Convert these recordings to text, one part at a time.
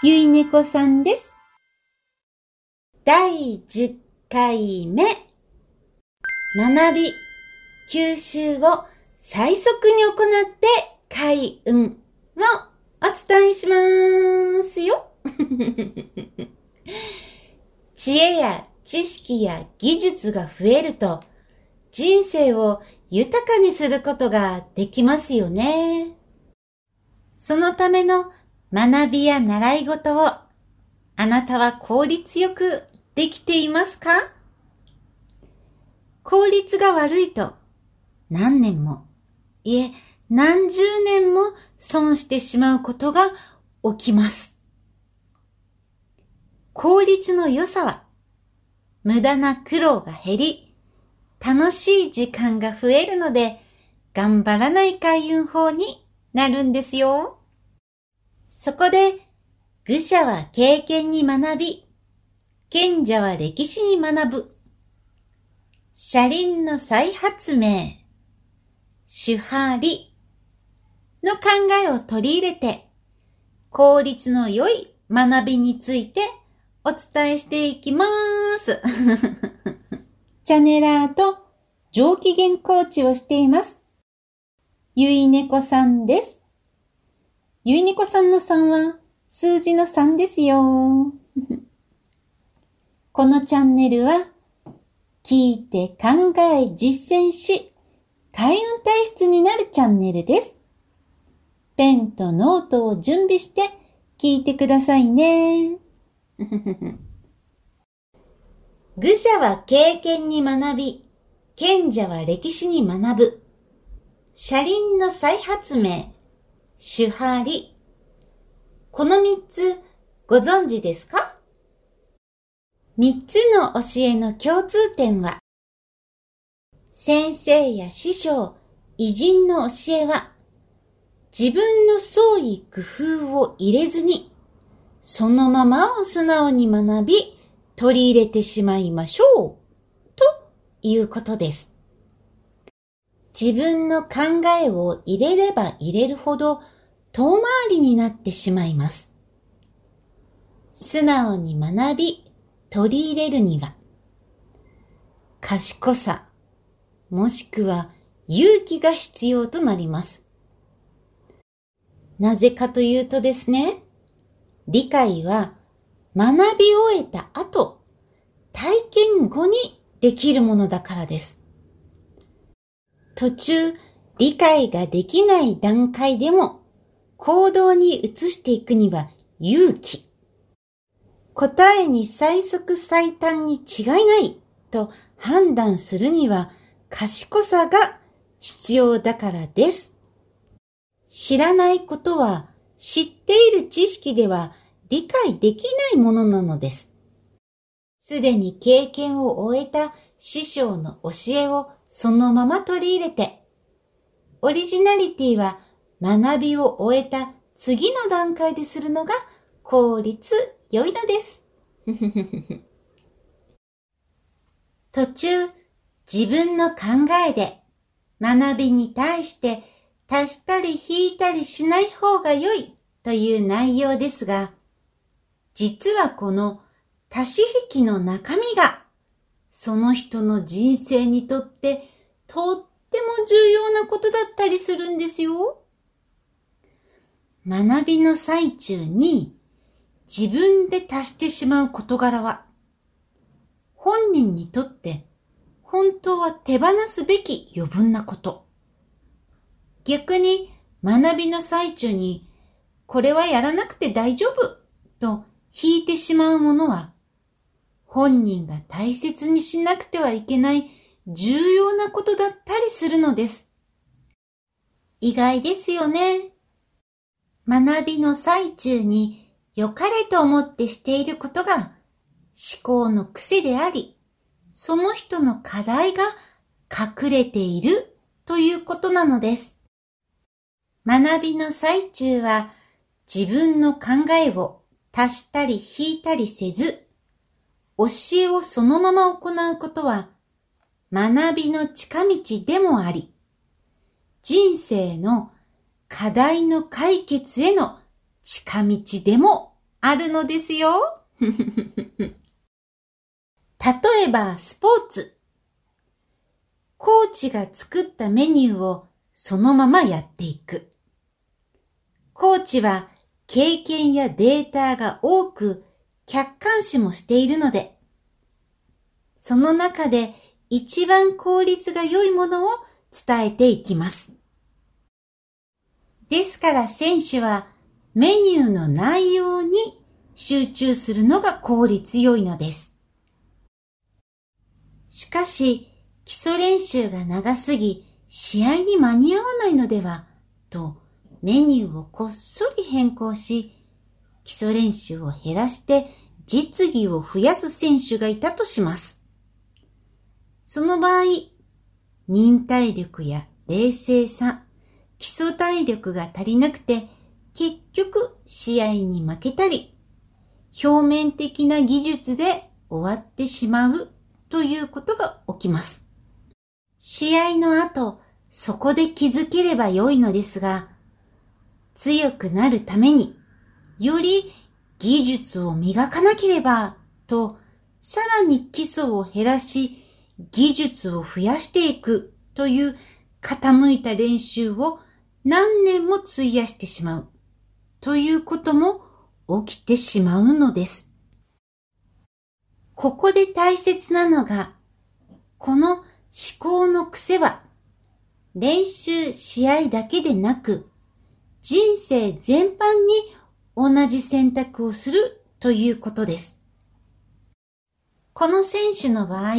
ゆいねこさんです。第10回目。学び、吸収を最速に行って開運をお伝えしますよ。知恵や知識や技術が増えると人生を豊かにすることができますよね。そのための学びや習い事をあなたは効率よくできていますか？効率が悪いと何年も、いえ何十年も損してしまうことが起きます。効率の良さは無駄な苦労が減り、楽しい時間が増えるので頑張らない開運法になるんですよ。そこで、愚者は経験に学び、賢者は歴史に学ぶ。車輪の再発明、手張りの考えを取り入れて、効率の良い学びについてお伝えしていきます。チャネラーと上機嫌コーチをしています。ゆいにこ3です。ゆいにこ3の3は数字の3ですよ。このチャンネルは聞いて考え実践し開運体質になるチャンネルです。ペンとノートを準備して聞いてくださいね。愚者は経験に学び、賢者は歴史に学ぶ。車輪の再発明。手張り。この三つご存知ですか？三つの教えの共通点は、先生や師匠、偉人の教えは、自分の創意工夫を入れずに、そのままを素直に学び、取り入れてしまいましょう、ということです。自分の考えを入れれば入れるほど遠回りになってしまいます。素直に学び、取り入れるには、賢さ、もしくは勇気が必要となります。なぜかというとですね、理解は学び終えた後、体験後にできるものだからです。途中、理解ができない段階でも行動に移していくには勇気。答えに最速最短に違いないと判断するには賢さが必要だからです。知らないことは知っている知識では理解できないものなのです。すでに経験を終えた師匠の教えをそのまま取り入れて、オリジナリティは学びを終えた次の段階でするのが効率良いのです。途中、自分の考えで学びに対して足したり引いたりしない方が良いという内容ですが、実はこの足し引きの中身がその人の人生にとってとっても重要なことだったりするんですよ。学びの最中に自分で足してしまう事柄は、本人にとって本当は手放すべき余分なこと。逆に学びの最中にこれはやらなくて大丈夫と引いてしまうものは本人が大切にしなくてはいけない重要なことだったりするのです。意外ですよね。学びの最中に良かれと思ってしていることが思考の癖であり、その人の課題が隠れているということなのです。学びの最中は自分の考えを足したり引いたりせず、教えをそのまま行うことは学びの近道でもあり、人生の課題の解決への近道でもあるのですよ。例えば、スポーツ。コーチが作ったメニューをそのままやっていく。コーチは経験やデータが多く客観視もしているので、その中で一番効率が良いものを伝えていきます。ですから選手はメニューの内容に集中するのが効率良いのです。しかし、基礎練習が長すぎ、試合に間に合わないのでは、とメニューをこっそり変更し、基礎練習を減らして実技を増やす選手がいたとします。その場合、忍耐力や冷静さ、基礎体力が足りなくて、結局試合に負けたり、表面的な技術で終わってしまうということが起きます。試合の後、そこで気づければよいのですが、強くなるために、より技術を磨かなければ、と、さらに基礎を減らし、技術を増やしていくという傾いた練習を何年も費やしてしまうということも起きてしまうのです。ここで大切なのが、この思考の癖は練習試合だけでなく人生全般に同じ選択をするということです。この選手の場合、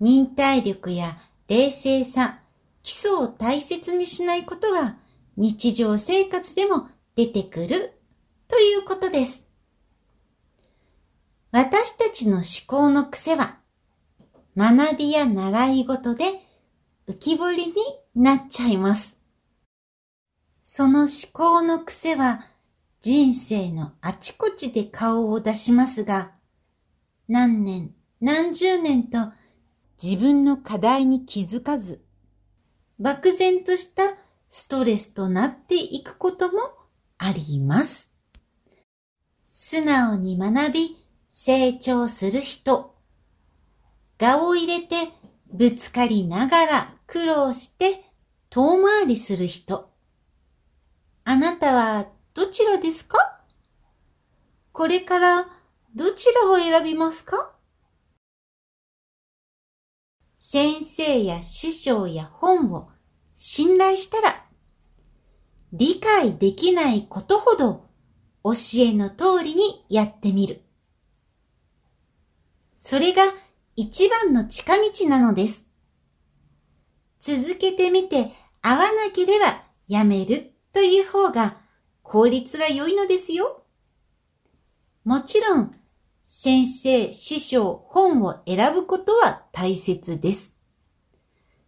忍耐力や冷静さ、基礎を大切にしないことが日常生活でも出てくるということです。私たちの思考の癖は学びや習い事で浮き彫りになっちゃいます。その思考の癖は人生のあちこちで顔を出しますが、何年何十年と自分の課題に気づかず、漠然としたストレスとなっていくこともあります。素直に学び、成長する人。画を入れて、ぶつかりながら苦労して遠回りする人。あなたはどちらですか？これからどちらを選びますか？先生や師匠や本を信頼したら、理解できないことほど教えの通りにやってみる。それが一番の近道なのです。続けてみて合わなければやめるという方が効率が良いのですよ。もちろん先生、師匠、本を選ぶことは大切です。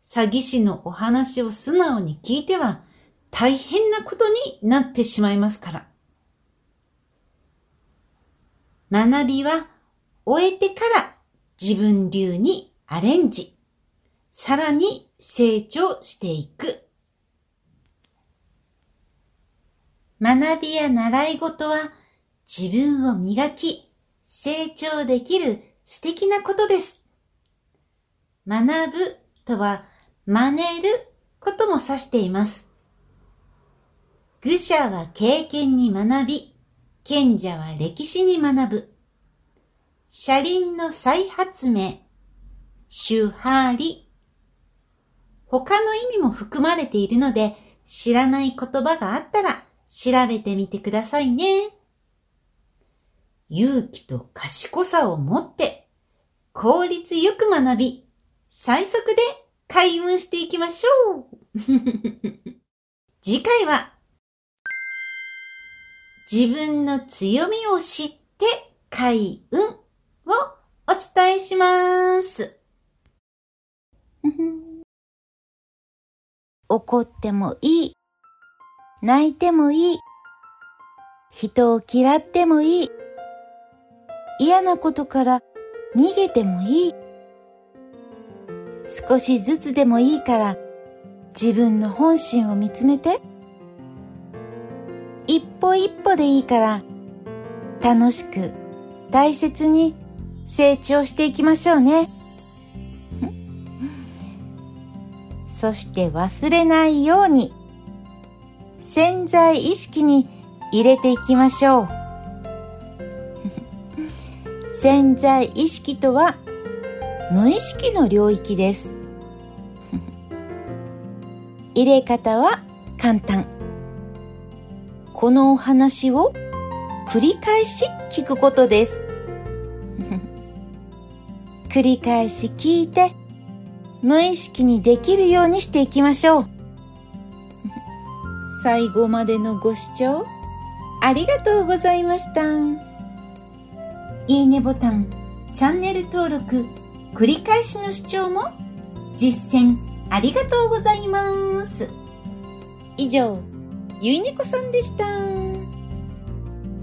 詐欺師のお話を素直に聞いては大変なことになってしまいますから。学びは終えてから自分流にアレンジ、さらに成長していく。学びや習い事は自分を磨き、成長できる素敵なことです。学ぶとは真似ることも指しています。愚者は経験に学び、賢者は歴史に学ぶ。車輪の再発明、周波理。他の意味も含まれているので、知らない言葉があったら調べてみてくださいね。勇気と賢さを持って効率よく学び、最速で開運していきましょう 次回は自分の強みを知って開運をお伝えします。怒ってもいい。泣いてもいい。人を嫌ってもいい。嫌なことから逃げてもいい。少しずつでもいいから自分の本心を見つめて。一歩一歩でいいから楽しく大切に成長していきましょうね。そして忘れないように潜在意識に入れていきましょう。潜在意識とは無意識の領域です。入れ方は簡単。このお話を繰り返し聞くことです。繰り返し聞いて無意識にできるようにしていきましょう。最後までのご視聴ありがとうございました。いいねボタン、チャンネル登録、繰り返しの視聴も実践ありがとうございます。以上、ゆいねこさんでした。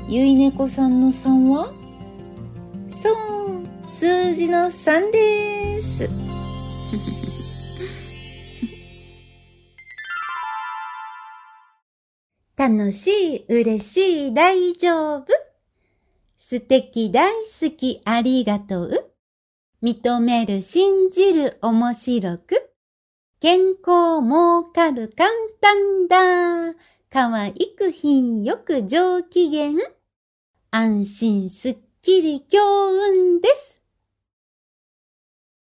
ゆいねこさんの3はそう、数字の3です。楽しい、嬉しい、大丈夫。素敵、大好き、ありがとう。認める、信じる、面白く。健康、儲かる、簡単だ。可愛く、品よく、上機嫌。安心、すっきり、強運です。